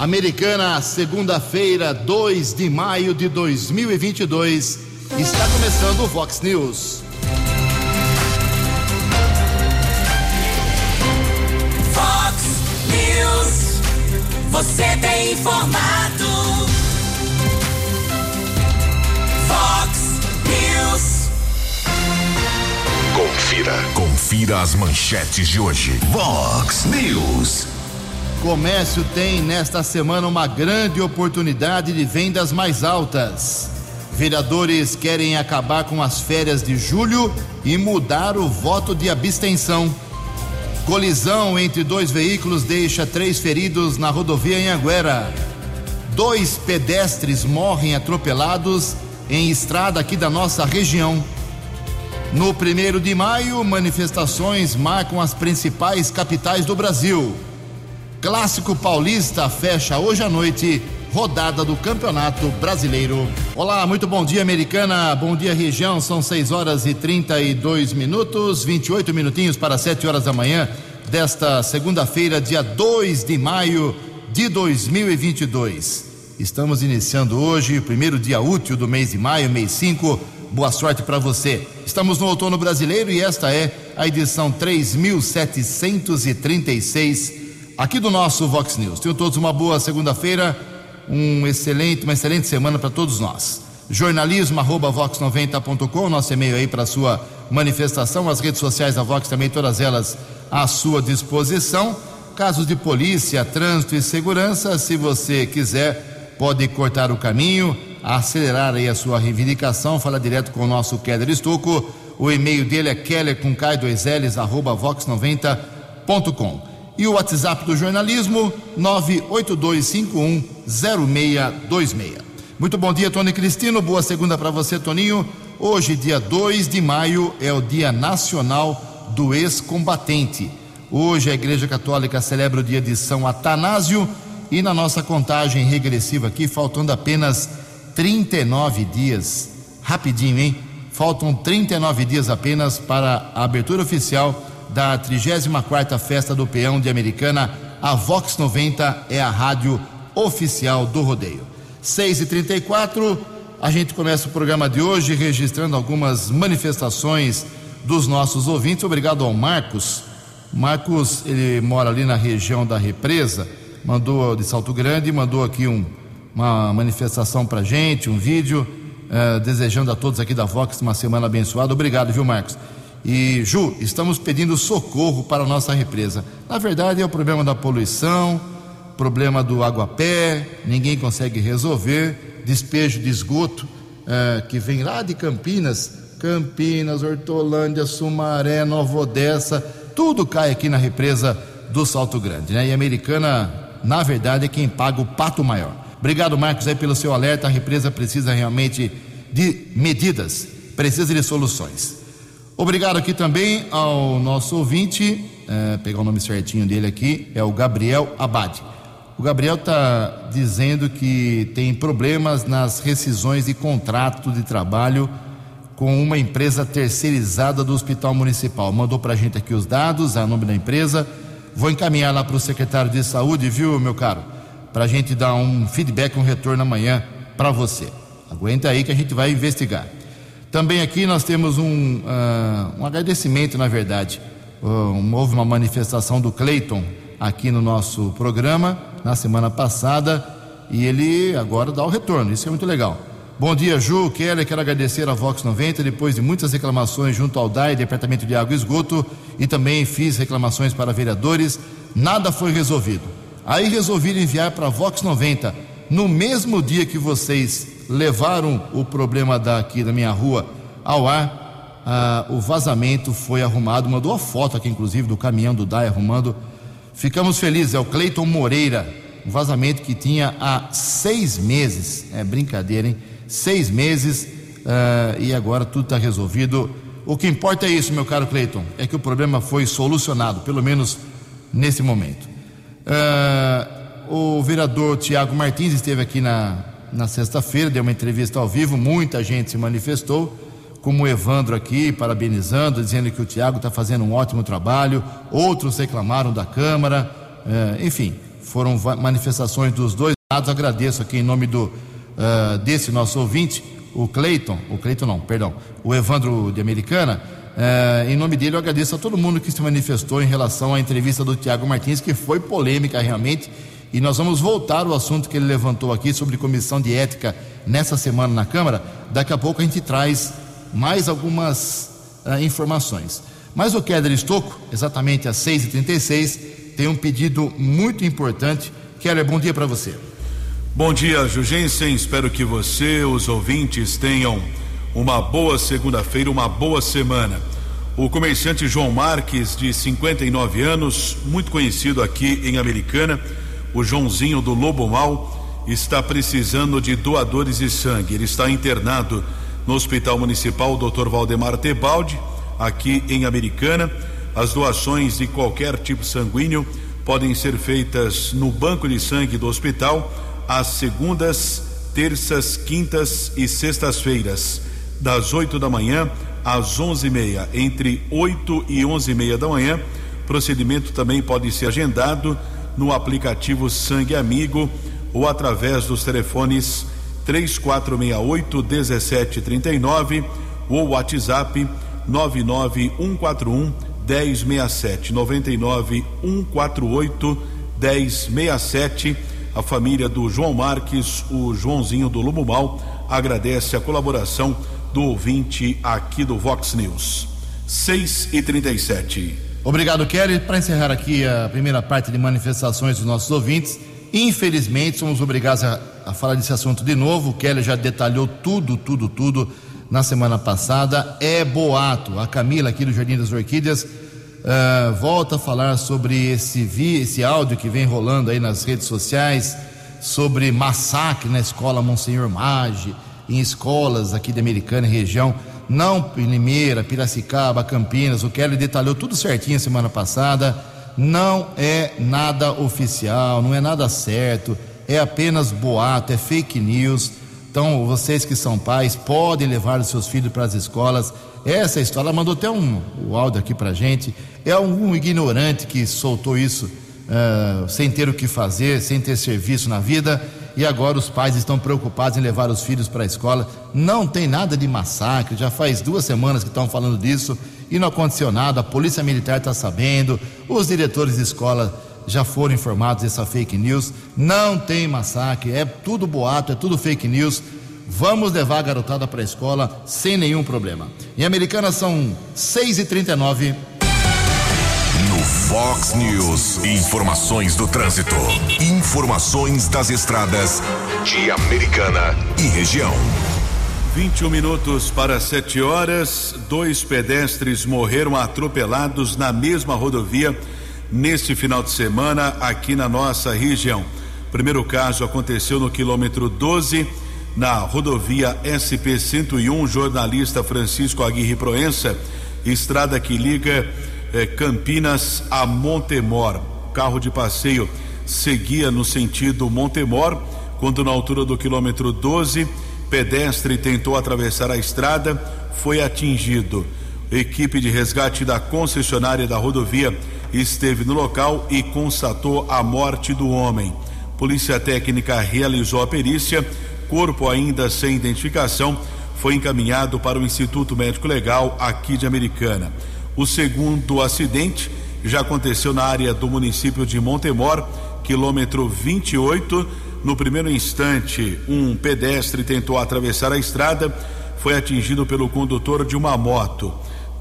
Americana, segunda-feira, 2 de maio de 2022. Está começando o Vox News. Vox News. Você tem informado. Vox News. Confira. Confira as manchetes de hoje. Vox News. Comércio tem nesta semana uma grande oportunidade de vendas mais altas. Vereadores querem acabar com as férias de julho e mudar o voto de abstenção. Colisão entre dois veículos deixa três feridos na rodovia em Anguera. Dois pedestres morrem atropelados em estrada aqui da nossa região. No primeiro de maio, manifestações marcam as principais capitais do Brasil. Clássico Paulista fecha hoje à noite, rodada do Campeonato Brasileiro. Olá, muito bom dia, Americana. Bom dia, região. São 6 horas e 32 minutos, 28 minutinhos para 7 horas da manhã desta segunda-feira, dia 2 de maio de 2022. Estamos iniciando hoje, o primeiro dia útil do mês de maio, mês 5. Boa sorte para você. Estamos no outono brasileiro e esta é a edição 3736 aqui do nosso Vox News. Tenham todos uma boa segunda-feira, um excelente, uma excelente semana para todos nós. Jornalismo arroba vox90.com, nosso e-mail aí para sua manifestação, as redes sociais da Vox também, todas elas à sua disposição. Casos de polícia, trânsito e segurança, se você quiser, pode cortar o caminho, acelerar aí a sua reivindicação, fala direto com o nosso Keller Estuco. O e-mail dele é keller com K2Ls, arroba vox90.com. E o WhatsApp do jornalismo, 982510626. Muito bom dia, Tony Cristino. Boa segunda para você, Toninho. Hoje, dia 2 de maio, é o Dia Nacional do Ex-Combatente. Hoje a Igreja Católica celebra o dia de São Atanásio e na nossa contagem regressiva aqui, faltando apenas 39 dias. Rapidinho, hein? Faltam 39 dias apenas para a abertura oficial da 34ª Festa do Peão de Americana, a Vox 90 é a rádio oficial do rodeio. 6h34, a gente começa o programa de hoje registrando algumas manifestações dos nossos ouvintes. Obrigado ao Marcos. Marcos, ele mora ali na região da represa, mandou de Salto Grande, mandou aqui um, uma manifestação pra gente, um vídeo, eh, desejando a todos aqui da Vox uma semana abençoada. Obrigado, viu, Marcos? E, Ju, estamos pedindo socorro para a nossa represa. Na verdade, é o problema da poluição, problema do aguapé, ninguém consegue resolver, despejo de esgoto eh, que vem lá de Campinas, Campinas, Hortolândia, Sumaré, Nova Odessa, tudo cai aqui na represa do Salto Grande, né? E a americana, na verdade, é quem paga o pato maior. Obrigado, Marcos, aí pelo seu alerta. A represa precisa realmente de medidas, precisa de soluções. Obrigado aqui também ao nosso ouvinte, é, pegar o nome certinho dele aqui, é o Gabriel Abad. O Gabriel está dizendo que tem problemas nas rescisões de contrato de trabalho com uma empresa terceirizada do Hospital Municipal. Mandou para a gente aqui os dados, a nome da empresa. Vou encaminhar lá para o secretário de saúde, viu, meu caro? Para a gente dar um feedback, um retorno amanhã para você. Aguenta aí que a gente vai investigar. Também aqui nós temos um, uh, um agradecimento, na verdade. Uh, houve uma manifestação do Cleiton aqui no nosso programa na semana passada e ele agora dá o retorno. Isso é muito legal. Bom dia, Ju. Keller, quero agradecer a Vox 90 depois de muitas reclamações junto ao DAI, Departamento de Água e Esgoto, e também fiz reclamações para vereadores. Nada foi resolvido. Aí resolvi enviar para a Vox 90 no mesmo dia que vocês levaram o problema daqui da minha rua ao ar, ah, o vazamento foi arrumado, mandou a foto aqui, inclusive, do caminhão do DAI arrumando. Ficamos felizes, é o Cleiton Moreira, um vazamento que tinha há seis meses, é brincadeira, hein? Seis meses ah, e agora tudo está resolvido. O que importa é isso, meu caro Cleiton, é que o problema foi solucionado, pelo menos nesse momento. Ah, o vereador Tiago Martins esteve aqui na, na sexta-feira, deu uma entrevista ao vivo, muita gente se manifestou, como o Evandro aqui, parabenizando, dizendo que o Tiago está fazendo um ótimo trabalho, outros reclamaram da Câmara, é, enfim, foram manifestações dos dois lados. Agradeço aqui em nome do uh, desse nosso ouvinte, o Cleiton, o Cleiton não, perdão, o Evandro de Americana. Uh, em nome dele, eu agradeço a todo mundo que se manifestou em relação à entrevista do Tiago Martins, que foi polêmica realmente. E nós vamos voltar ao assunto que ele levantou aqui sobre comissão de ética nessa semana na Câmara. Daqui a pouco a gente traz mais algumas uh, informações. Mas o Keller Estocco, exatamente às 6h36, tem um pedido muito importante. Keller, bom dia para você. Bom dia, Jugensen. Espero que você, os ouvintes, tenham uma boa segunda-feira, uma boa semana. O comerciante João Marques, de 59 anos, muito conhecido aqui em Americana, o Joãozinho do Lobo Mal, está precisando de doadores de sangue. Ele está internado no Hospital Municipal Dr. Valdemar Tebaldi aqui em Americana. As doações de qualquer tipo sanguíneo podem ser feitas no banco de sangue do hospital às segundas, terças, quintas e sextas-feiras, das 8 da manhã às onze e meia. Entre 8 e onze e meia da manhã, procedimento também pode ser agendado no aplicativo Sangue Amigo ou através dos telefones 3468 1739 ou WhatsApp 99141 1067 99 148 1067 a família do João Marques, o Joãozinho do Mal, agradece a colaboração do ouvinte aqui do Vox News. 6 e 37 Obrigado, Kelly. Para encerrar aqui a primeira parte de manifestações dos nossos ouvintes, infelizmente somos obrigados a, a falar desse assunto de novo. O Kelly já detalhou tudo, tudo, tudo na semana passada. É boato. A Camila, aqui do Jardim das Orquídeas, uh, volta a falar sobre esse, vi, esse áudio que vem rolando aí nas redes sociais sobre massacre na escola Monsenhor Maggi, em escolas aqui de Americana e região, não Limeira, Piracicaba, Campinas. O Kelly detalhou tudo certinho semana passada. Não é nada oficial, não é nada certo, é apenas boato, é fake news. Então, vocês que são pais podem levar os seus filhos para as escolas. Essa história, ela mandou até um, um áudio aqui para gente. É algum ignorante que soltou isso uh, sem ter o que fazer, sem ter serviço na vida. E agora os pais estão preocupados em levar os filhos para a escola. Não tem nada de massacre, já faz duas semanas que estão falando disso e não aconteceu nada. A Polícia Militar está sabendo, os diretores de escola já foram informados dessa fake news. Não tem massacre, é tudo boato, é tudo fake news. Vamos levar a garotada para a escola sem nenhum problema. Em Americana são 6h39. Fox News, informações do trânsito. Informações das estradas de Americana e região. 21 minutos para 7 horas. Dois pedestres morreram atropelados na mesma rodovia neste final de semana aqui na nossa região. Primeiro caso aconteceu no quilômetro 12, na rodovia SP 101, jornalista Francisco Aguirre Proença, estrada que liga eh, Campinas a Montemor. Carro de passeio seguia no sentido Montemor, quando na altura do quilômetro 12, pedestre tentou atravessar a estrada, foi atingido. Equipe de resgate da concessionária da rodovia esteve no local e constatou a morte do homem. Polícia técnica realizou a perícia, corpo ainda sem identificação foi encaminhado para o Instituto Médico Legal aqui de Americana. O segundo acidente já aconteceu na área do município de Montemor, quilômetro 28. No primeiro instante, um pedestre tentou atravessar a estrada, foi atingido pelo condutor de uma moto.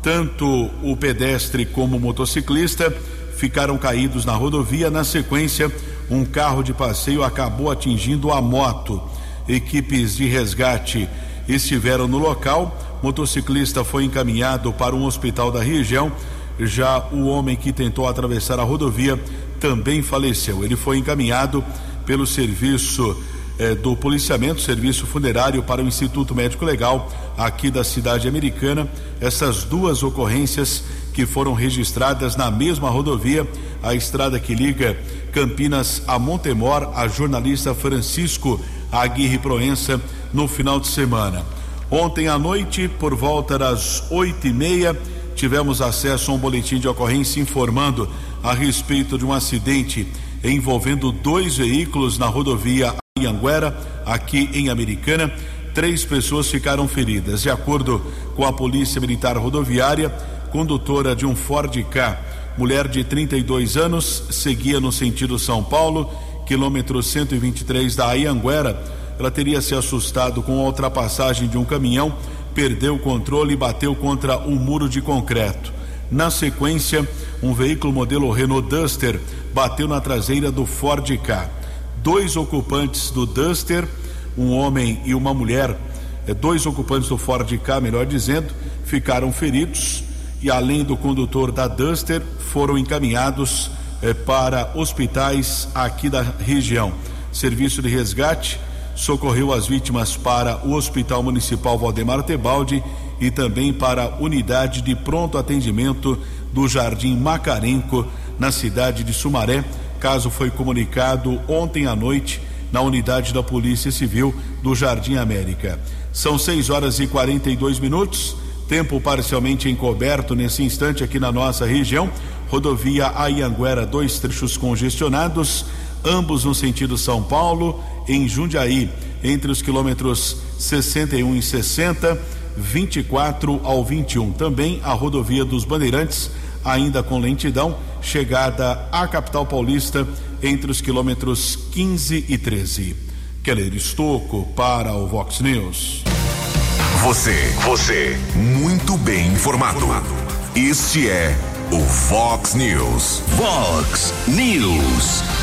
Tanto o pedestre como o motociclista ficaram caídos na rodovia. Na sequência, um carro de passeio acabou atingindo a moto. Equipes de resgate estiveram no local. Motociclista foi encaminhado para um hospital da região. Já o homem que tentou atravessar a rodovia também faleceu. Ele foi encaminhado pelo serviço eh, do policiamento, serviço funerário para o Instituto Médico Legal aqui da cidade americana. Essas duas ocorrências que foram registradas na mesma rodovia, a estrada que liga Campinas a Montemor, a jornalista Francisco Aguirre Proença no final de semana. Ontem à noite, por volta das oito e meia, tivemos acesso a um boletim de ocorrência informando a respeito de um acidente envolvendo dois veículos na rodovia Anhanguera, aqui em Americana. Três pessoas ficaram feridas. De acordo com a Polícia Militar Rodoviária, condutora de um Ford K, mulher de 32 anos, seguia no sentido São Paulo, quilômetro 123 da Anhanguera. Ela teria se assustado com a ultrapassagem de um caminhão, perdeu o controle e bateu contra um muro de concreto. Na sequência, um veículo modelo Renault Duster bateu na traseira do Ford K. Dois ocupantes do Duster, um homem e uma mulher, eh, dois ocupantes do Ford K, melhor dizendo, ficaram feridos e além do condutor da Duster, foram encaminhados eh, para hospitais aqui da região. Serviço de resgate socorreu as vítimas para o Hospital Municipal Valdemar Tebaldi e também para a unidade de pronto atendimento do Jardim Macarenco, na cidade de Sumaré. Caso foi comunicado ontem à noite na unidade da Polícia Civil do Jardim América. São 6 horas e 42 minutos, tempo parcialmente encoberto nesse instante aqui na nossa região. Rodovia Ayanguera, dois trechos congestionados, ambos no sentido São Paulo, em Jundiaí, entre os quilômetros 61 e 60, 24 ao 21. Também a rodovia dos Bandeirantes, ainda com lentidão, chegada à capital paulista entre os quilômetros 15 e 13. Keller Estocco para o Vox News. Você, você, muito bem informado. Este é o Fox News. Fox News.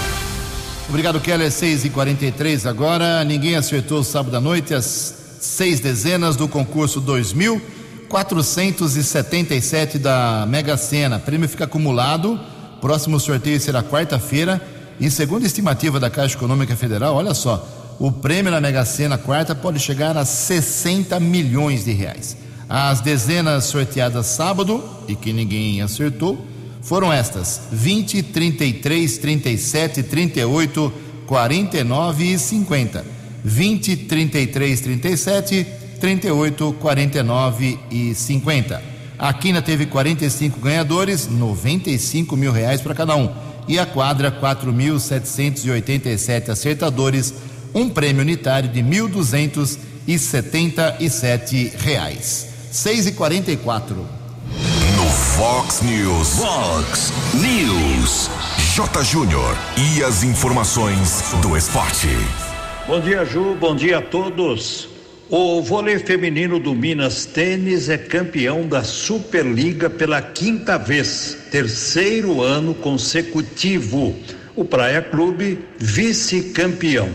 Obrigado, Keller. 6 e 43 agora. Ninguém acertou sábado à noite as seis dezenas do concurso 2477 da Mega Sena. Prêmio fica acumulado. Próximo sorteio será quarta-feira. E segundo a estimativa da Caixa Econômica Federal, olha só, o prêmio na Mega Sena quarta pode chegar a 60 milhões de reais. As dezenas sorteadas sábado, e que ninguém acertou, foram estas: 20, 33, 37, 38, 49 e 50. 20, 33, 37, 38, 49 e 50. A Quina teve 45 ganhadores, 95 mil reais para cada um. E a quadra, 4.787 acertadores, um prêmio unitário de R$ 1.277. 6,44. Vox News. Vox News. J. Júnior e as informações do esporte. Bom dia, Ju. Bom dia a todos. O vôlei feminino do Minas Tênis é campeão da Superliga pela quinta vez, terceiro ano consecutivo. O Praia Clube vice-campeão.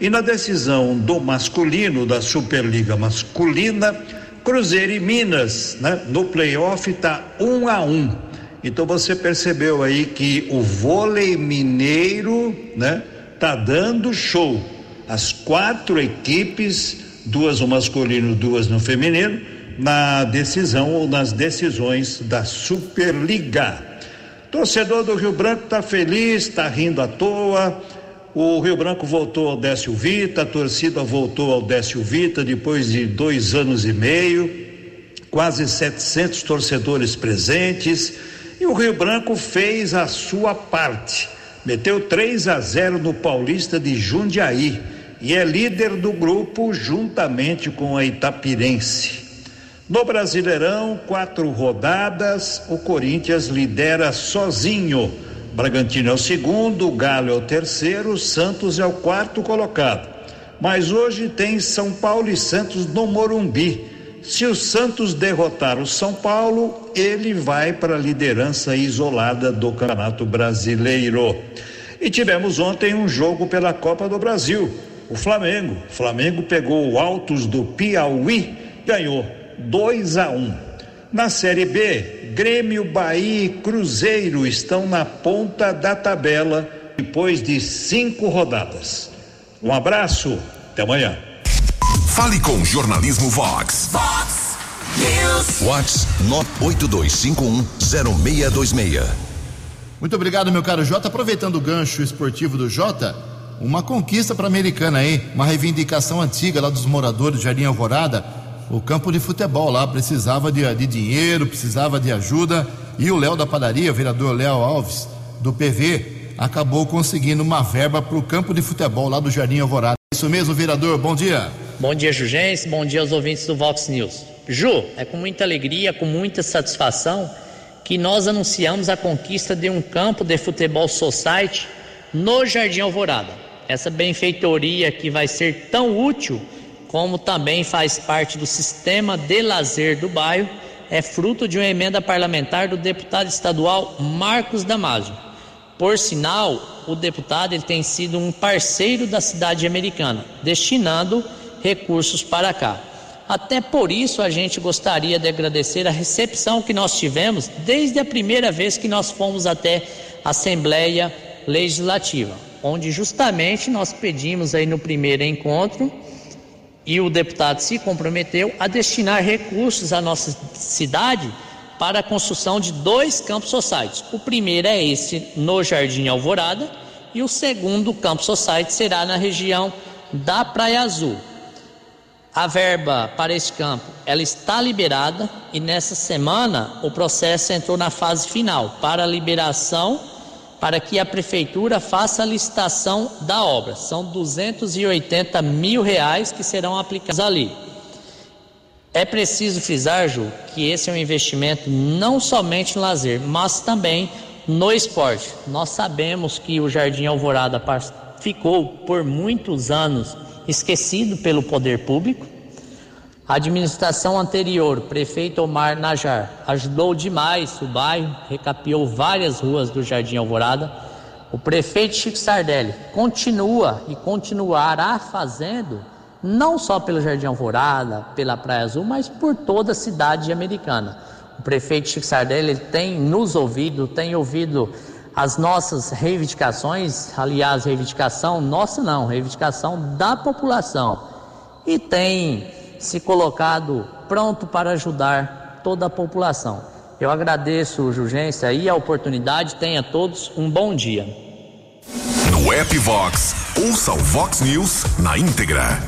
E na decisão do masculino da Superliga Masculina, Cruzeiro e Minas, né? No playoff tá um a um. Então você percebeu aí que o vôlei mineiro, né? Tá dando show. As quatro equipes, duas no masculino, duas no feminino, na decisão ou nas decisões da Superliga. Torcedor do Rio Branco tá feliz, tá rindo à toa. O Rio Branco voltou ao Décio Vita, a torcida voltou ao Décio Vita depois de dois anos e meio, quase 700 torcedores presentes, e o Rio Branco fez a sua parte. Meteu 3 a 0 no Paulista de Jundiaí e é líder do grupo juntamente com a Itapirense. No Brasileirão, quatro rodadas, o Corinthians lidera sozinho. Bragantino é o segundo, Galo é o terceiro, Santos é o quarto colocado. Mas hoje tem São Paulo e Santos no Morumbi. Se o Santos derrotar o São Paulo, ele vai para a liderança isolada do Campeonato Brasileiro. E tivemos ontem um jogo pela Copa do Brasil. O Flamengo. O Flamengo pegou o Altos do Piauí, ganhou 2 a 1. Um. Na Série B, Grêmio, Bahia e Cruzeiro estão na ponta da tabela depois de cinco rodadas. Um abraço, até amanhã. Fale com Jornalismo Vox. Fox News. Vox 982510626. Muito obrigado, meu caro Jota. Aproveitando o gancho esportivo do Jota, uma conquista para a americana aí, uma reivindicação antiga lá dos moradores de Jardim Alvorada. O campo de futebol lá precisava de, de dinheiro, precisava de ajuda. E o Léo da padaria, o vereador Léo Alves, do PV, acabou conseguindo uma verba para o campo de futebol lá do Jardim Alvorada. Isso mesmo, vereador, bom dia. Bom dia, Jugense, bom dia aos ouvintes do Vox News. Ju, é com muita alegria, com muita satisfação que nós anunciamos a conquista de um campo de futebol society no Jardim Alvorada. Essa benfeitoria que vai ser tão útil como também faz parte do sistema de lazer do bairro, é fruto de uma emenda parlamentar do deputado estadual Marcos Damasio. Por sinal, o deputado ele tem sido um parceiro da cidade americana, destinando recursos para cá. Até por isso a gente gostaria de agradecer a recepção que nós tivemos desde a primeira vez que nós fomos até a Assembleia Legislativa, onde justamente nós pedimos aí no primeiro encontro e o deputado se comprometeu a destinar recursos à nossa cidade para a construção de dois campos sociais. O primeiro é esse no Jardim Alvorada e o segundo campo society será na região da Praia Azul. A verba para este campo ela está liberada e nessa semana o processo entrou na fase final para a liberação para que a prefeitura faça a licitação da obra. São 280 mil reais que serão aplicados ali. É preciso frisar, Ju, que esse é um investimento não somente no lazer, mas também no esporte. Nós sabemos que o Jardim Alvorada ficou por muitos anos esquecido pelo poder público. A administração anterior, prefeito Omar Najar, ajudou demais o bairro, recapiou várias ruas do Jardim Alvorada. O prefeito Chico Sardelli continua e continuará fazendo, não só pelo Jardim Alvorada, pela Praia Azul, mas por toda a cidade americana. O prefeito Chico Sardelli tem nos ouvido, tem ouvido as nossas reivindicações, aliás, reivindicação nossa não, reivindicação da população, e tem se colocado pronto para ajudar toda a população. Eu agradeço, Urgência, e a oportunidade. Tenha todos um bom dia. No app Vox, ouça o Vox News na íntegra.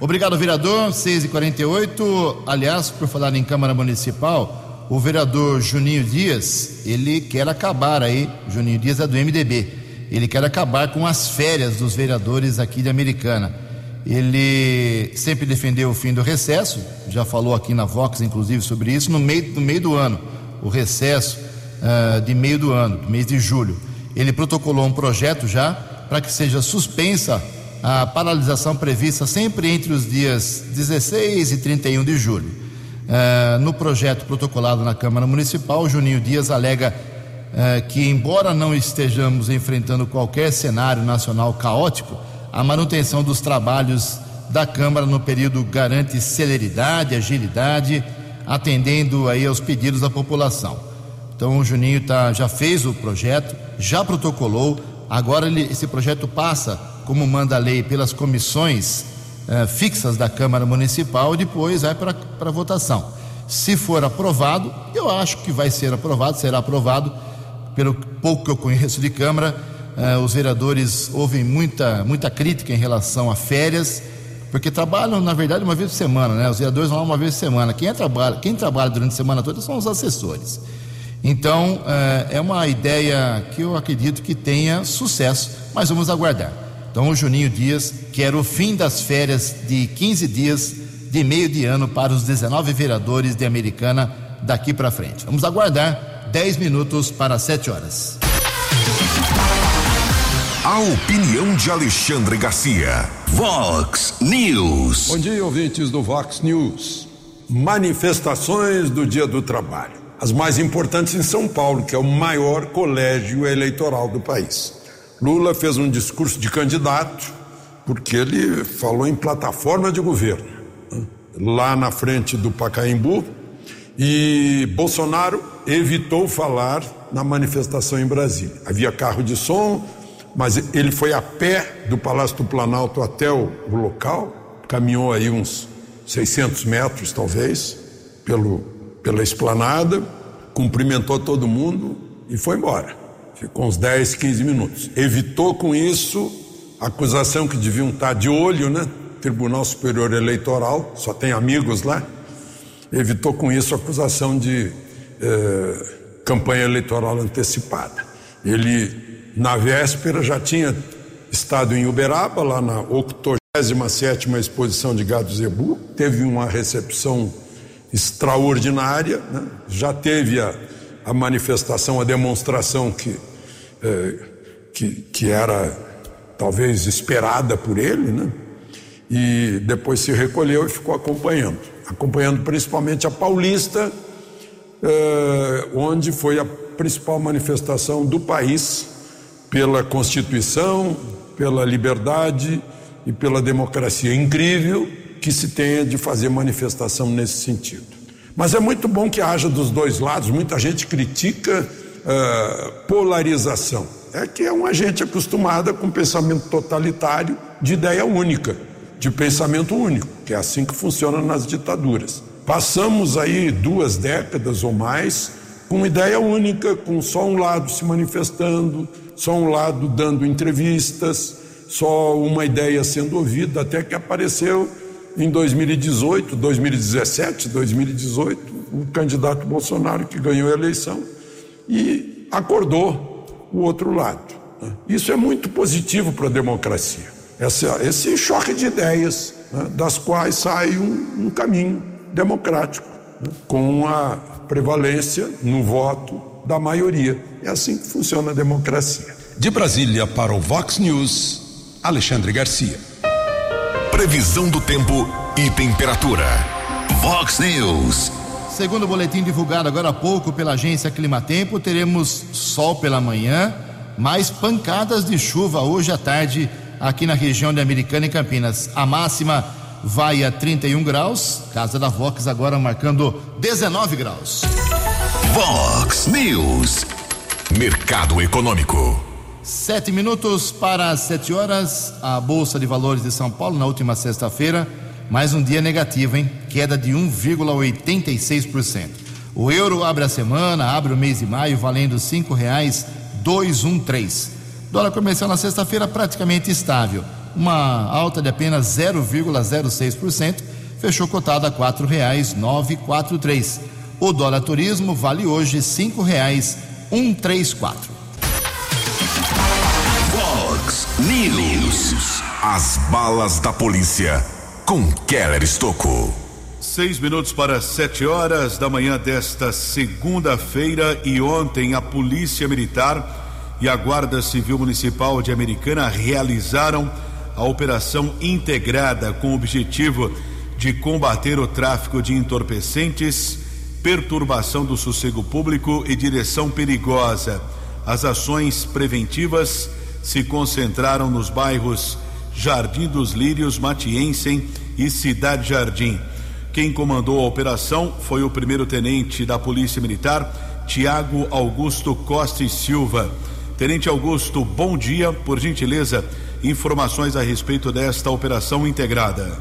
Obrigado, vereador. 6h48. Aliás, por falar em Câmara Municipal, o vereador Juninho Dias, ele quer acabar aí, Juninho Dias é do MDB, ele quer acabar com as férias dos vereadores aqui de Americana. Ele sempre defendeu o fim do recesso, já falou aqui na Vox, inclusive, sobre isso, no meio, no meio do ano, o recesso uh, de meio do ano, do mês de julho. Ele protocolou um projeto já para que seja suspensa a paralisação prevista sempre entre os dias 16 e 31 de julho. Uh, no projeto protocolado na Câmara Municipal, Juninho Dias alega uh, que, embora não estejamos enfrentando qualquer cenário nacional caótico, a manutenção dos trabalhos da Câmara no período garante celeridade, agilidade, atendendo aí aos pedidos da população. Então, o Juninho tá, já fez o projeto, já protocolou, agora ele, esse projeto passa, como manda a lei, pelas comissões eh, fixas da Câmara Municipal e depois vai para votação. Se for aprovado, eu acho que vai ser aprovado, será aprovado, pelo pouco que eu conheço de Câmara, eh, os vereadores ouvem muita, muita crítica em relação a férias, porque trabalham, na verdade, uma vez por semana, né? Os vereadores vão lá uma vez por semana. Quem, é trabalha, quem trabalha durante a semana toda são os assessores. Então, eh, é uma ideia que eu acredito que tenha sucesso, mas vamos aguardar. Então, o Juninho Dias quer o fim das férias de 15 dias de meio de ano para os 19 vereadores de Americana daqui para frente. Vamos aguardar 10 minutos para 7 horas. A opinião de Alexandre Garcia. Vox News. Bom dia, ouvintes do Vox News. Manifestações do Dia do Trabalho. As mais importantes em São Paulo, que é o maior colégio eleitoral do país. Lula fez um discurso de candidato, porque ele falou em plataforma de governo, lá na frente do Pacaembu, e Bolsonaro evitou falar na manifestação em Brasília. Havia carro de som, mas ele foi a pé do Palácio do Planalto até o, o local, caminhou aí uns 600 metros, talvez, pelo, pela esplanada, cumprimentou todo mundo e foi embora. Ficou uns 10, 15 minutos. Evitou com isso a acusação que deviam estar de olho, né? Tribunal Superior Eleitoral, só tem amigos lá. Evitou com isso a acusação de eh, campanha eleitoral antecipada. Ele na véspera já tinha estado em Uberaba, lá na 87 Exposição de Gado Zebu, teve uma recepção extraordinária, né? já teve a, a, manifestação, a demonstração que, eh, que, que era talvez esperada por ele, né? e depois se recolheu e ficou acompanhando acompanhando principalmente a Paulista, eh, onde foi a principal manifestação do país pela Constituição, pela liberdade e pela democracia. Incrível que se tenha de fazer manifestação nesse sentido. Mas é muito bom que haja dos dois lados, muita gente critica uh, polarização. É que é uma gente acostumada com pensamento totalitário de ideia única, de pensamento único, que é assim que funciona nas ditaduras. Passamos aí duas décadas ou mais com ideia única, com só um lado se manifestando, só um lado dando entrevistas, só uma ideia sendo ouvida, até que apareceu em 2018, 2017, 2018, o candidato Bolsonaro que ganhou a eleição e acordou o outro lado. Né? Isso é muito positivo para a democracia, essa, esse choque de ideias, né? das quais sai um, um caminho democrático, né? com a prevalência no voto da maioria. É assim que funciona a democracia. De Brasília para o Vox News, Alexandre Garcia. Previsão do tempo e temperatura. Vox News. Segundo o boletim divulgado agora há pouco pela agência Climatempo, teremos sol pela manhã, mais pancadas de chuva hoje à tarde aqui na região de Americana e Campinas. A máxima vai a 31 graus, casa da Vox agora marcando 19 graus. Vox News. Mercado Econômico. Sete minutos para sete horas. A Bolsa de Valores de São Paulo, na última sexta-feira, mais um dia negativo, hein? Queda de 1,86%. O euro abre a semana, abre o mês de maio, valendo cinco reais dois um três. Dólar comercial na sexta-feira praticamente estável, uma alta de apenas 0,06%, fechou cotado a quatro reais nove quatro três. O dólar turismo vale hoje cinco reais um três quatro. News. As balas da polícia com Keller Estocou. Seis minutos para sete horas da manhã desta segunda-feira e ontem a Polícia Militar e a Guarda Civil Municipal de Americana realizaram a operação integrada com o objetivo de combater o tráfico de entorpecentes, perturbação do sossego público e direção perigosa. As ações preventivas se concentraram nos bairros Jardim dos Lírios, Matiensen e Cidade Jardim. Quem comandou a operação foi o primeiro-tenente da Polícia Militar, Tiago Augusto Costa e Silva. Tenente Augusto, bom dia. Por gentileza, informações a respeito desta operação integrada.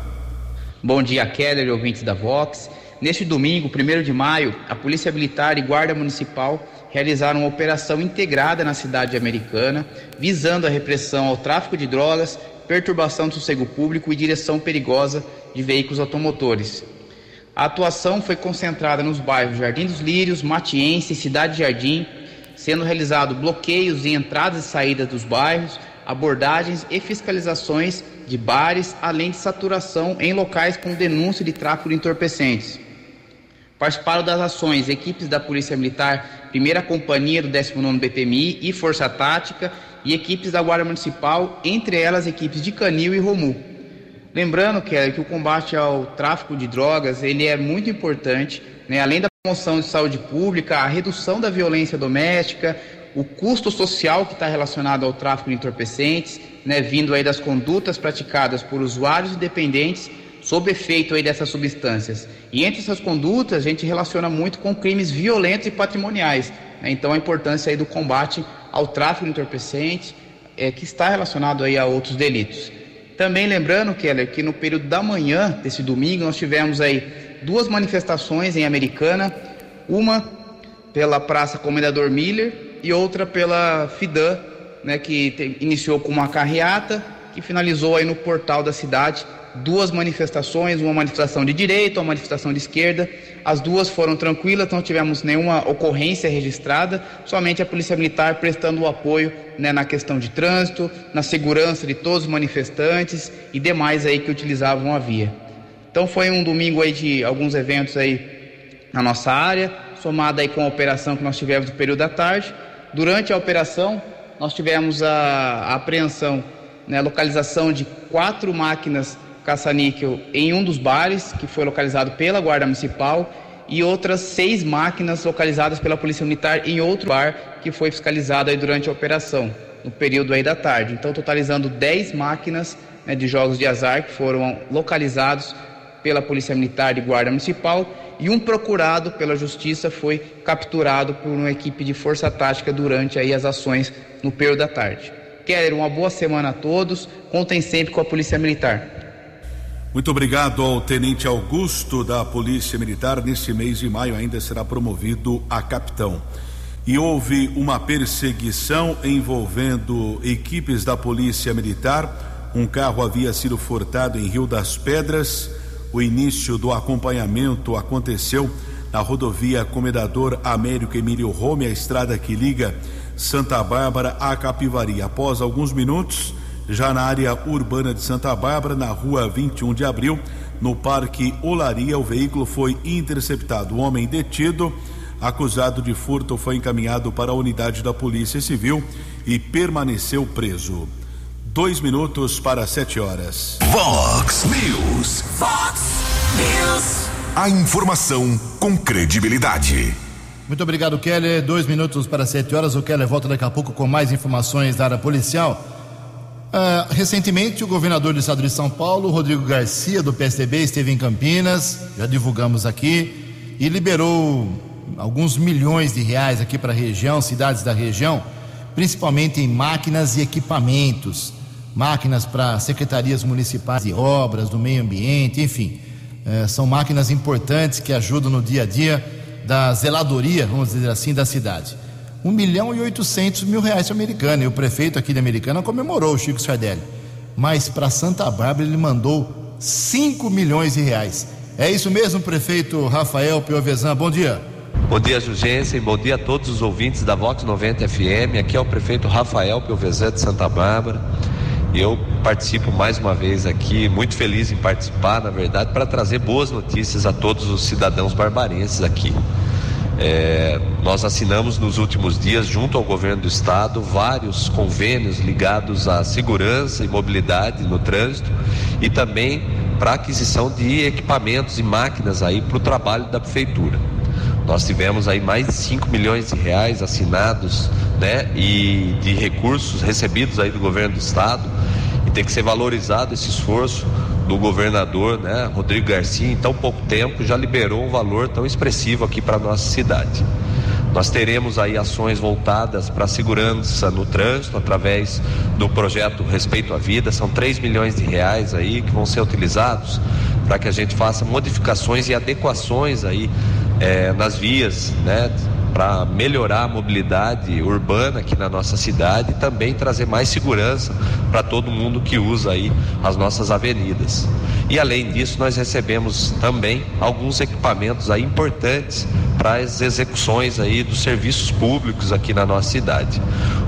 Bom dia, Keller, ouvintes da Vox. Neste domingo, 1 de maio, a Polícia Militar e Guarda Municipal realizaram uma operação integrada na cidade americana, visando a repressão ao tráfico de drogas, perturbação do sossego público e direção perigosa de veículos automotores. A atuação foi concentrada nos bairros Jardim dos Lírios, Matiense e Cidade Jardim, sendo realizado bloqueios em entradas e saídas dos bairros, abordagens e fiscalizações de bares, além de saturação em locais com denúncia de tráfico de entorpecentes. Participaram das ações equipes da Polícia Militar, Primeira Companhia do 19 BPMI e Força Tática e equipes da Guarda Municipal, entre elas equipes de Canil e Romu. Lembrando, Kelly, que o combate ao tráfico de drogas ele é muito importante, né? além da promoção de saúde pública, a redução da violência doméstica, o custo social que está relacionado ao tráfico de entorpecentes, né? vindo aí das condutas praticadas por usuários e dependentes sob efeito aí dessas substâncias. E entre essas condutas, a gente relaciona muito com crimes violentos e patrimoniais. Né? Então, a importância aí do combate ao tráfico de entorpecentes, é, que está relacionado aí a outros delitos. Também lembrando, Keller, que no período da manhã desse domingo, nós tivemos aí duas manifestações em Americana, uma pela Praça Comendador Miller e outra pela FIDAN, né, que te, iniciou com uma carreata que finalizou aí no portal da cidade duas manifestações, uma manifestação de direita, uma manifestação de esquerda. As duas foram tranquilas, não tivemos nenhuma ocorrência registrada, somente a Polícia Militar prestando o apoio né, na questão de trânsito, na segurança de todos os manifestantes e demais aí que utilizavam a via. Então foi um domingo aí de alguns eventos aí na nossa área, somado aí com a operação que nós tivemos no período da tarde. Durante a operação, nós tivemos a, a apreensão, né, localização de quatro máquinas caça-níquel em um dos bares, que foi localizado pela Guarda Municipal, e outras seis máquinas localizadas pela Polícia Militar em outro bar, que foi fiscalizado durante a operação, no período aí da tarde. Então, totalizando 10 máquinas né, de jogos de azar que foram localizados pela Polícia Militar e Guarda Municipal, e um procurado pela Justiça foi capturado por uma equipe de força tática durante aí as ações no período da tarde. Keller, uma boa semana a todos. Contem sempre com a Polícia Militar. Muito obrigado ao Tenente Augusto da Polícia Militar. Neste mês de maio ainda será promovido a capitão. E houve uma perseguição envolvendo equipes da Polícia Militar. Um carro havia sido furtado em Rio das Pedras. O início do acompanhamento aconteceu na rodovia Comendador Américo Emílio Rome, a estrada que liga Santa Bárbara a Capivari. Após alguns minutos, já na área urbana de Santa Bárbara, na rua 21 de abril, no Parque Olaria, o veículo foi interceptado. O homem detido, acusado de furto, foi encaminhado para a unidade da Polícia Civil e permaneceu preso. Dois minutos para sete horas. News. Fox News. A informação com credibilidade. Muito obrigado, Keller. Dois minutos para sete horas. O Keller volta daqui a pouco com mais informações da área policial. Uh, recentemente, o governador do estado de São Paulo, Rodrigo Garcia, do PSDB, esteve em Campinas, já divulgamos aqui, e liberou alguns milhões de reais aqui para a região, cidades da região, principalmente em máquinas e equipamentos, máquinas para secretarias municipais de obras, do meio ambiente, enfim, uh, são máquinas importantes que ajudam no dia a dia da zeladoria, vamos dizer assim, da cidade. 1 milhão e 800 mil reais para Americana. E o prefeito aqui de Americana comemorou o Chico Sardelli. Mas para Santa Bárbara ele mandou 5 milhões de reais. É isso mesmo, prefeito Rafael Piovesan. Bom dia. Bom dia, Jugensen. Bom dia a todos os ouvintes da Vox 90 FM. Aqui é o prefeito Rafael Piovesan de Santa Bárbara. Eu participo mais uma vez aqui, muito feliz em participar, na verdade, para trazer boas notícias a todos os cidadãos barbarenses aqui. É, nós assinamos nos últimos dias, junto ao governo do estado, vários convênios ligados à segurança e mobilidade no trânsito e também para aquisição de equipamentos e máquinas aí para o trabalho da prefeitura. Nós tivemos aí mais de 5 milhões de reais assinados, né, e de recursos recebidos aí do governo do estado e tem que ser valorizado esse esforço do governador, né, Rodrigo Garcia, em tão pouco tempo já liberou um valor tão expressivo aqui para nossa cidade. Nós teremos aí ações voltadas para a segurança no trânsito através do projeto Respeito à Vida. São 3 milhões de reais aí que vão ser utilizados para que a gente faça modificações e adequações aí é, nas vias, né? para melhorar a mobilidade urbana aqui na nossa cidade e também trazer mais segurança para todo mundo que usa aí as nossas avenidas. E além disso, nós recebemos também alguns equipamentos aí importantes para as execuções aí dos serviços públicos aqui na nossa cidade.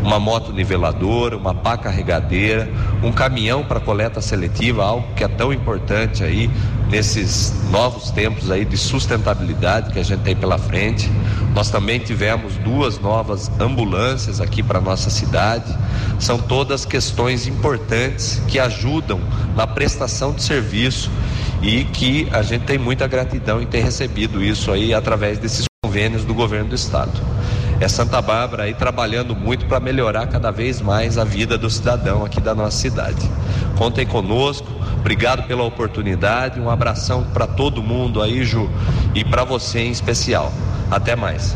Uma moto niveladora, uma pá carregadeira, um caminhão para coleta seletiva, algo que é tão importante aí nesses novos tempos aí de sustentabilidade que a gente tem pela frente. Nós também tivemos duas novas ambulâncias aqui para nossa cidade. São todas questões importantes que ajudam na prestação de serviço e que a gente tem muita gratidão em ter recebido isso aí através desses convênios do governo do estado. É Santa Bárbara aí trabalhando muito para melhorar cada vez mais a vida do cidadão aqui da nossa cidade. Contem conosco, obrigado pela oportunidade, um abração para todo mundo aí, Ju, e para você em especial. Até mais.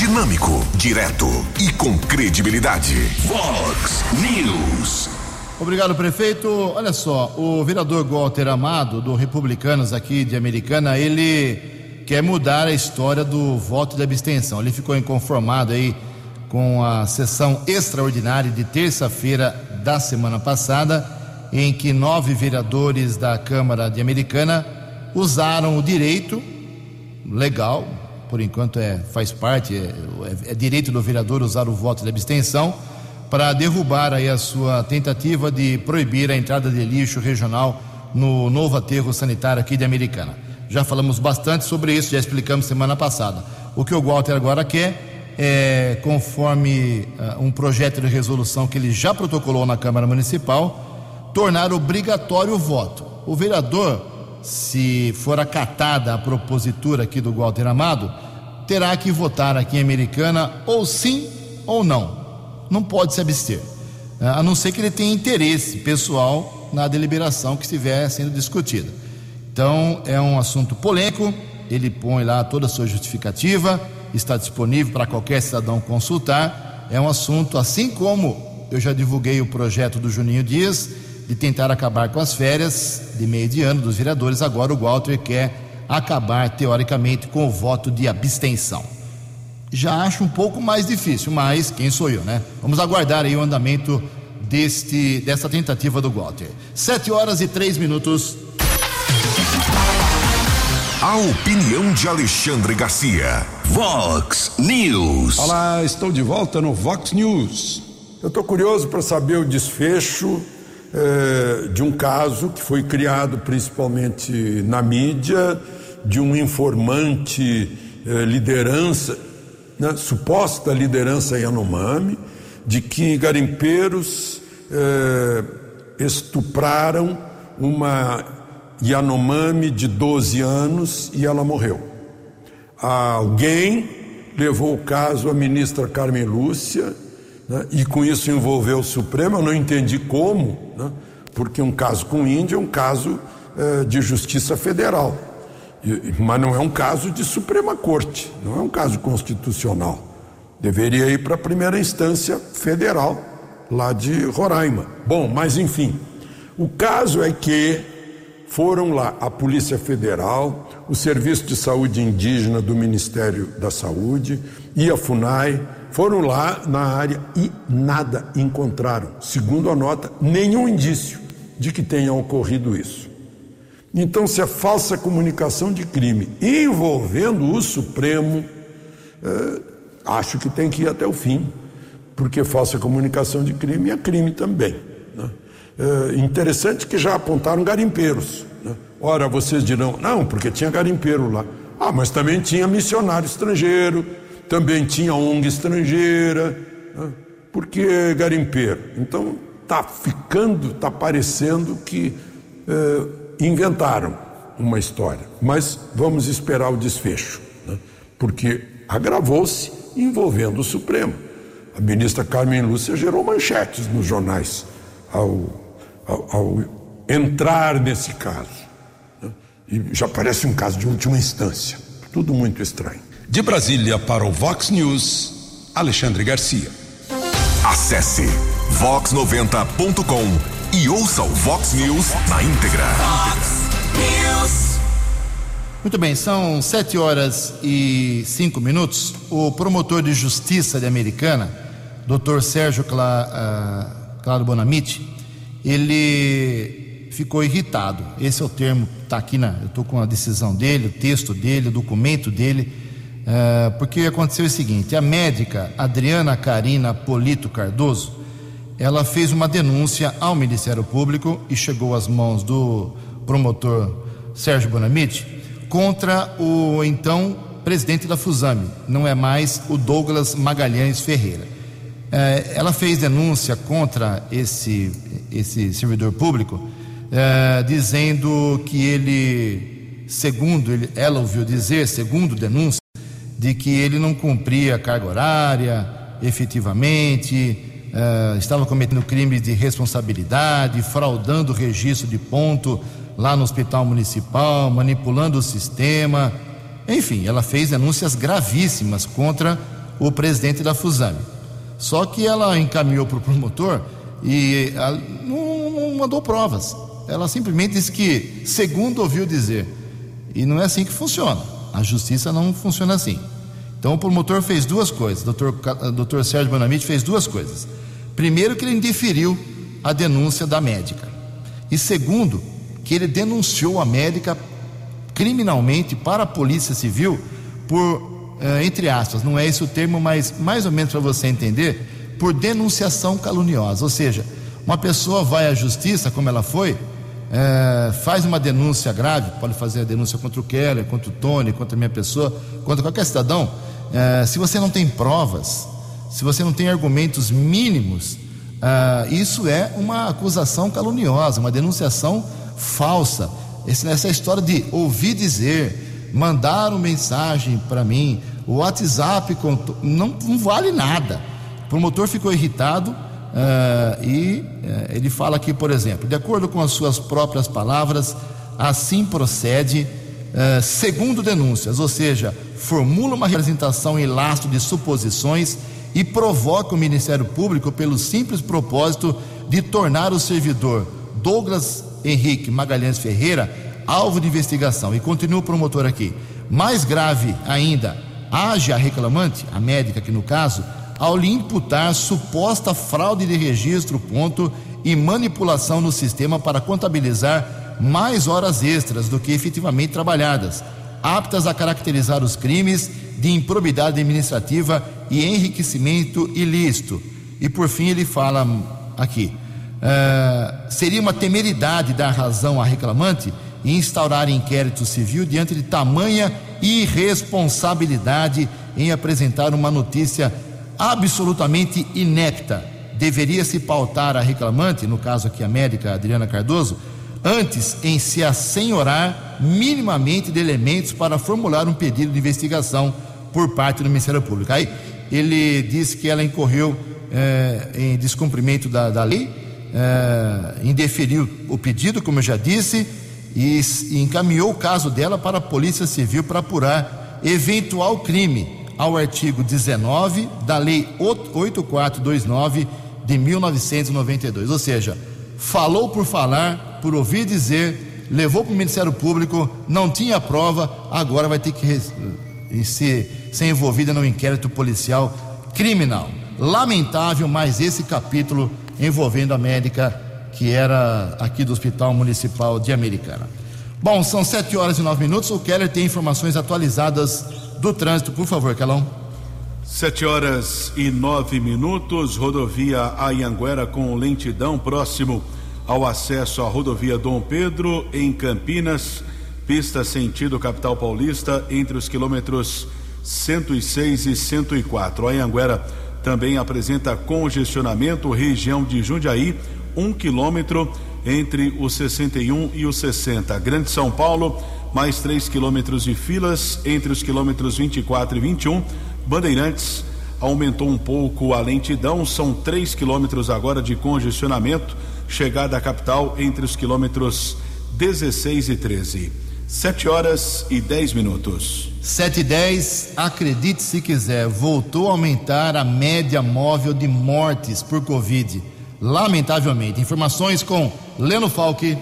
Dinâmico, direto e com credibilidade. Vox News. Obrigado, prefeito. Olha só, o vereador Walter Amado, do Republicanos aqui de Americana, ele quer mudar a história do voto de abstenção. Ele ficou inconformado aí com a sessão extraordinária de terça-feira da semana passada, em que nove vereadores da Câmara de Americana usaram o direito legal, por enquanto é, faz parte, é, é, direito do vereador usar o voto de abstenção para derrubar aí a sua tentativa de proibir a entrada de lixo regional no novo aterro sanitário aqui de Americana. Já falamos bastante sobre isso, já explicamos semana passada. O que o Walter agora quer é, conforme uh, um projeto de resolução que ele já protocolou na Câmara Municipal, tornar obrigatório o voto. O vereador se for acatada a propositura aqui do Walter Amado, terá que votar aqui em Americana ou sim ou não. Não pode se abster, é, a não ser que ele tenha interesse pessoal na deliberação que estiver sendo discutida. Então, é um assunto polêmico, ele põe lá toda a sua justificativa, está disponível para qualquer cidadão consultar. É um assunto, assim como eu já divulguei o projeto do Juninho Dias, de tentar acabar com as férias de meio de ano dos vereadores. Agora o Walter quer acabar, teoricamente, com o voto de abstenção. Já acho um pouco mais difícil, mas quem sou eu, né? Vamos aguardar aí o andamento deste, dessa tentativa do Walter. Sete horas e três minutos. A opinião de Alexandre Garcia. Vox News. Olá, estou de volta no Vox News. Eu estou curioso para saber o desfecho é, de um caso que foi criado principalmente na mídia, de um informante é, liderança, né, suposta liderança Yanomami, de que garimpeiros é, estupraram uma Yanomami de 12 anos e ela morreu. Alguém levou o caso à ministra Carmen Lúcia né? e com isso envolveu o Supremo. Eu não entendi como? Porque um caso com Índia é um caso eh, de justiça federal, e, mas não é um caso de Suprema Corte, não é um caso constitucional. Deveria ir para a primeira instância federal, lá de Roraima. Bom, mas enfim, o caso é que foram lá a Polícia Federal, o Serviço de Saúde Indígena do Ministério da Saúde e a FUNAI foram lá na área e nada encontraram, segundo a nota, nenhum indício de que tenha ocorrido isso. Então, se é falsa comunicação de crime envolvendo o Supremo, é, acho que tem que ir até o fim, porque falsa comunicação de crime é crime também. Né? É interessante que já apontaram garimpeiros. Né? Ora, vocês dirão, não, porque tinha garimpeiro lá. Ah, mas também tinha missionário estrangeiro, também tinha ONG estrangeira. Né? Por que garimpeiro? Então está ficando, está parecendo que eh, inventaram uma história. Mas vamos esperar o desfecho, né? porque agravou-se envolvendo o Supremo. A ministra Carmen Lúcia gerou manchetes nos jornais ao, ao, ao entrar nesse caso. Né? E já parece um caso de última instância. Tudo muito estranho. De Brasília para o Vox News, Alexandre Garcia. Acesse vox90.com e ouça o Vox News na íntegra. Muito bem, são sete horas e cinco minutos. O promotor de justiça de Americana, Dr. Sérgio Cla, uh, Claro Bonamite, ele ficou irritado. Esse é o termo, está aqui na. Eu estou com a decisão dele, o texto dele, o documento dele é, porque aconteceu o seguinte: a médica Adriana Carina Polito Cardoso, ela fez uma denúncia ao Ministério Público e chegou às mãos do promotor Sérgio Bonamite contra o então presidente da Fusame, não é mais o Douglas Magalhães Ferreira. É, ela fez denúncia contra esse, esse servidor público, é, dizendo que ele, segundo ele, ela ouviu dizer, segundo denúncia, de que ele não cumpria carga horária efetivamente, uh, estava cometendo crimes de responsabilidade, fraudando o registro de ponto lá no hospital municipal, manipulando o sistema. Enfim, ela fez denúncias gravíssimas contra o presidente da Fusame. Só que ela encaminhou para o promotor e não, não mandou provas. Ela simplesmente disse que, segundo ouviu dizer, e não é assim que funciona. A justiça não funciona assim. Então o promotor fez duas coisas, doutor, doutor Sérgio Bonamite fez duas coisas. Primeiro que ele indeferiu a denúncia da médica. E segundo, que ele denunciou a médica criminalmente para a Polícia Civil por, eh, entre aspas, não é esse o termo, mas mais ou menos para você entender, por denunciação caluniosa. Ou seja, uma pessoa vai à justiça, como ela foi, eh, faz uma denúncia grave, pode fazer a denúncia contra o Keller, contra o Tony, contra a minha pessoa, contra qualquer cidadão. Eh, se você não tem provas, se você não tem argumentos mínimos, ah, isso é uma acusação caluniosa, uma denunciação falsa. essa história de ouvir dizer, mandar uma mensagem para mim, o WhatsApp não, não, vale nada. O promotor ficou irritado e ele fala aqui, por exemplo, de acordo com as suas próprias palavras, assim procede, segundo denúncias, ou seja, formula uma representação em lastro de suposições e provoca o Ministério Público pelo simples propósito de tornar o servidor Douglas Henrique Magalhães Ferreira alvo de investigação. E continua o promotor aqui. Mais grave ainda, age a reclamante, a médica aqui no caso, ao lhe imputar suposta fraude de registro, ponto, e manipulação no sistema para contabilizar mais horas extras do que efetivamente trabalhadas, aptas a caracterizar os crimes de improbidade administrativa e enriquecimento ilícito. E por fim ele fala aqui: uh, seria uma temeridade dar razão à reclamante e instaurar inquérito civil diante de tamanha irresponsabilidade em apresentar uma notícia absolutamente inepta. Deveria se pautar a reclamante, no caso aqui a médica Adriana Cardoso, antes em se assenhorar minimamente de elementos para formular um pedido de investigação por parte do Ministério Público. Aí ele disse que ela incorreu é, em descumprimento da, da lei, é, indeferiu o pedido, como eu já disse, e, e encaminhou o caso dela para a Polícia Civil para apurar eventual crime ao artigo 19 da Lei 8429 de 1992. Ou seja, falou por falar, por ouvir dizer, levou para o Ministério Público, não tinha prova, agora vai ter que ser, envolvida no inquérito policial criminal. Lamentável, mas esse capítulo envolvendo a médica que era aqui do Hospital Municipal de Americana. Bom, são sete horas e nove minutos. O Keller tem informações atualizadas do trânsito, por favor, Calão. Sete horas e nove minutos, rodovia Ayanguera com lentidão próximo ao acesso à rodovia Dom Pedro, em Campinas pista sentido capital paulista, entre os quilômetros 106 e 104. A Anhanguera também apresenta congestionamento, região de Jundiaí, um quilômetro entre os 61 e os 60. Grande São Paulo, mais três quilômetros de filas entre os quilômetros 24 e 21. Bandeirantes aumentou um pouco a lentidão, são três quilômetros agora de congestionamento. Chegada à capital entre os quilômetros 16 e 13. Sete horas e dez minutos. Sete e dez, acredite se quiser, voltou a aumentar a média móvel de mortes por Covid. Lamentavelmente. Informações com Leno Falque.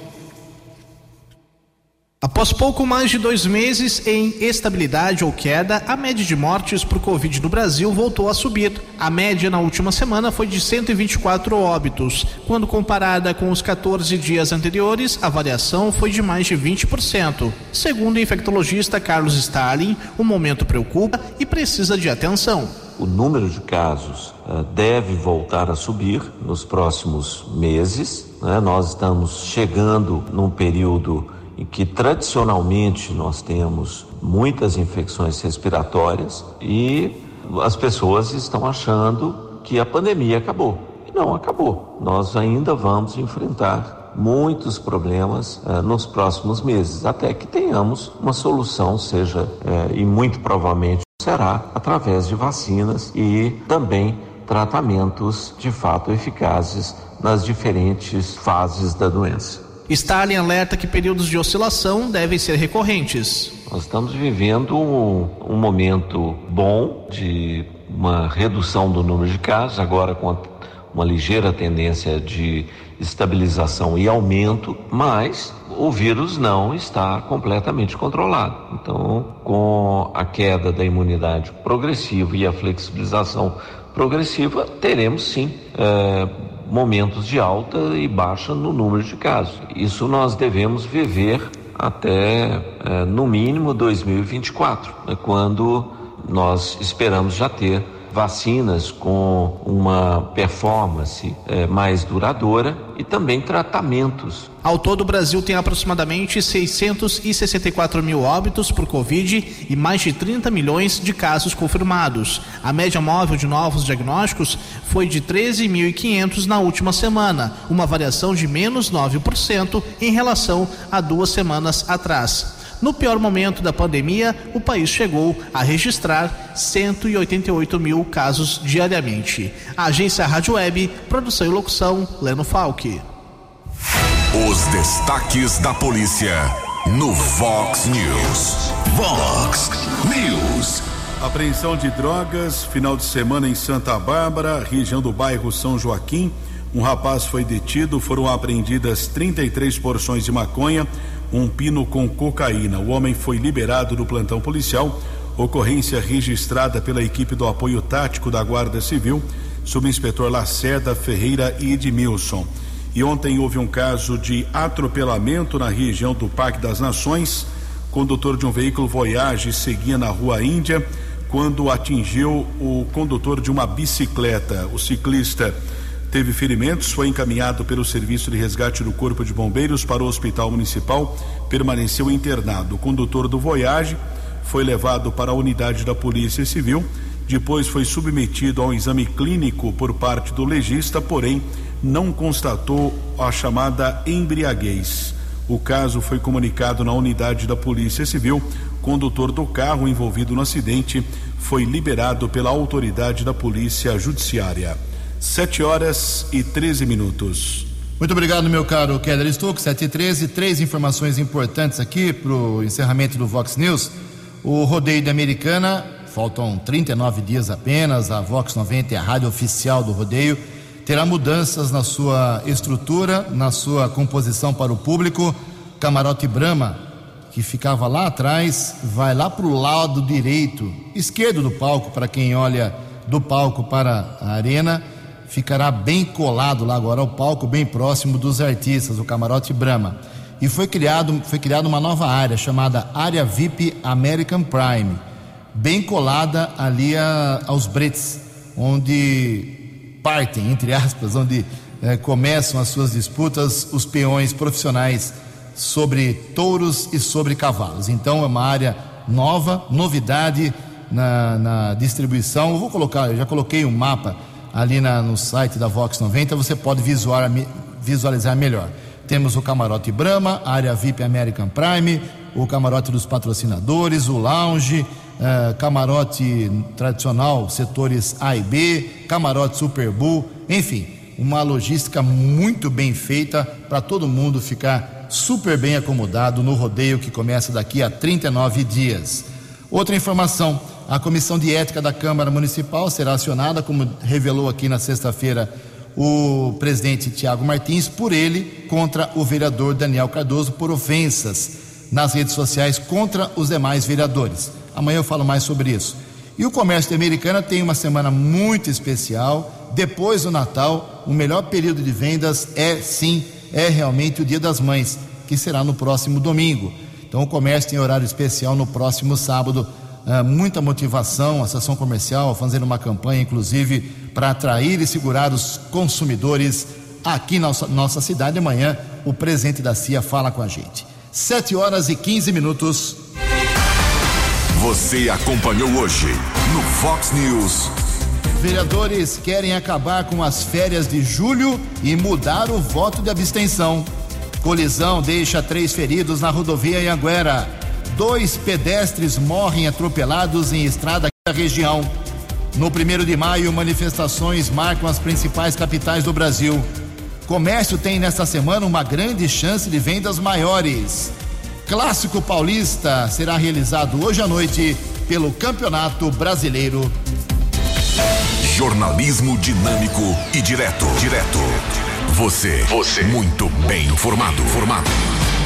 Após pouco mais de dois meses em estabilidade ou queda, a média de mortes por Covid no Brasil voltou a subir. A média na última semana foi de 124 óbitos. Quando comparada com os 14 dias anteriores, a variação foi de mais de 20%. Segundo o infectologista Carlos Stalin, o momento preocupa e precisa de atenção. O número de casos uh, deve voltar a subir nos próximos meses. Né? Nós estamos chegando num período em que tradicionalmente nós temos muitas infecções respiratórias e as pessoas estão achando que a pandemia acabou. E não acabou. Nós ainda vamos enfrentar muitos problemas eh, nos próximos meses, até que tenhamos uma solução, seja, eh, e muito provavelmente será através de vacinas e também tratamentos de fato eficazes nas diferentes fases da doença. Stalin alerta que períodos de oscilação devem ser recorrentes. Nós estamos vivendo um, um momento bom de uma redução do número de casos, agora com uma ligeira tendência de estabilização e aumento, mas o vírus não está completamente controlado. Então, com a queda da imunidade progressiva e a flexibilização progressiva, teremos sim é, momentos de alta e baixa no número de casos. Isso nós devemos viver até é, no mínimo 2024, né, quando nós esperamos já ter vacinas com uma performance é, mais duradoura e também tratamentos. Ao todo, o Brasil tem aproximadamente 664 mil óbitos por Covid e mais de 30 milhões de casos confirmados. A média móvel de novos diagnósticos foi de 13.500 na última semana, uma variação de menos 9% em relação a duas semanas atrás. No pior momento da pandemia, o país chegou a registrar 188 mil casos diariamente. A agência Rádio Web, produção e locução, Leno Falck. Os destaques da polícia no Vox News. Vox News. Apreensão de drogas, final de semana em Santa Bárbara, região do bairro São Joaquim. Um rapaz foi detido, foram apreendidas 33 porções de maconha, um pino com cocaína. O homem foi liberado do plantão policial. Ocorrência registrada pela equipe do apoio tático da Guarda Civil, subinspetor Lacerda Ferreira e Edmilson. E ontem houve um caso de atropelamento na região do Parque das Nações. Condutor de um veículo Voyage seguia na Rua Índia quando atingiu o condutor de uma bicicleta. O ciclista teve ferimentos, foi encaminhado pelo Serviço de Resgate do Corpo de Bombeiros para o Hospital Municipal, permaneceu internado. O condutor do Voyage foi levado para a unidade da Polícia Civil, depois foi submetido a um exame clínico por parte do legista, porém não constatou a chamada embriaguez. O caso foi comunicado na unidade da Polícia Civil. Condutor do carro envolvido no acidente foi liberado pela autoridade da Polícia Judiciária. Sete horas e 13 minutos. Muito obrigado, meu caro Keller Stuck, 7 e 13. Três informações importantes aqui para o encerramento do Vox News. O rodeio da Americana, faltam 39 dias apenas. A Vox 90 é a rádio oficial do rodeio. Terá mudanças na sua estrutura, na sua composição para o público. Camarote Brahma, que ficava lá atrás, vai lá para o lado direito, esquerdo do palco, para quem olha do palco para a arena ficará bem colado lá agora ao palco, bem próximo dos artistas, o camarote Brahma. E foi criado, foi criada uma nova área chamada Área VIP American Prime, bem colada ali a, aos Brits, onde partem, entre aspas, onde eh, começam as suas disputas os peões profissionais sobre touros e sobre cavalos. Então é uma área nova, novidade na, na distribuição. Eu vou colocar, eu já coloquei um mapa ali na, no site da Vox 90, você pode visualizar, melhor. Temos o camarote Brahma, área VIP American Prime, o camarote dos patrocinadores, o lounge, uh, camarote tradicional, setores A e B, camarote Super Bowl, enfim, uma logística muito bem feita para todo mundo ficar super bem acomodado no rodeio que começa daqui a 39 dias. Outra informação: a Comissão de Ética da Câmara Municipal será acionada, como revelou aqui na sexta-feira o presidente Tiago Martins, por ele contra o vereador Daniel Cardoso por ofensas nas redes sociais contra os demais vereadores. Amanhã eu falo mais sobre isso. E o comércio Americana tem uma semana muito especial. Depois do Natal, o melhor período de vendas é sim, é realmente o Dia das Mães, que será no próximo domingo. Então o comércio tem horário especial no próximo sábado uh, muita motivação, a sessão comercial fazendo uma campanha, inclusive, para atrair e segurar os consumidores aqui na nossa, nossa cidade. Amanhã o presidente da CIA fala com a gente. 7 horas e 15 minutos. Você acompanhou hoje no Fox News. Vereadores querem acabar com as férias de julho e mudar o voto de abstenção. Colisão deixa três feridos na rodovia Anhanguera. Dois pedestres morrem atropelados em estrada da região. No primeiro de maio, manifestações marcam as principais capitais do Brasil. Comércio tem nesta semana uma grande chance de vendas maiores. Clássico Paulista será realizado hoje à noite pelo Campeonato Brasileiro. Jornalismo dinâmico e direto. Direto. Você. Você. Muito bem informado. Formado.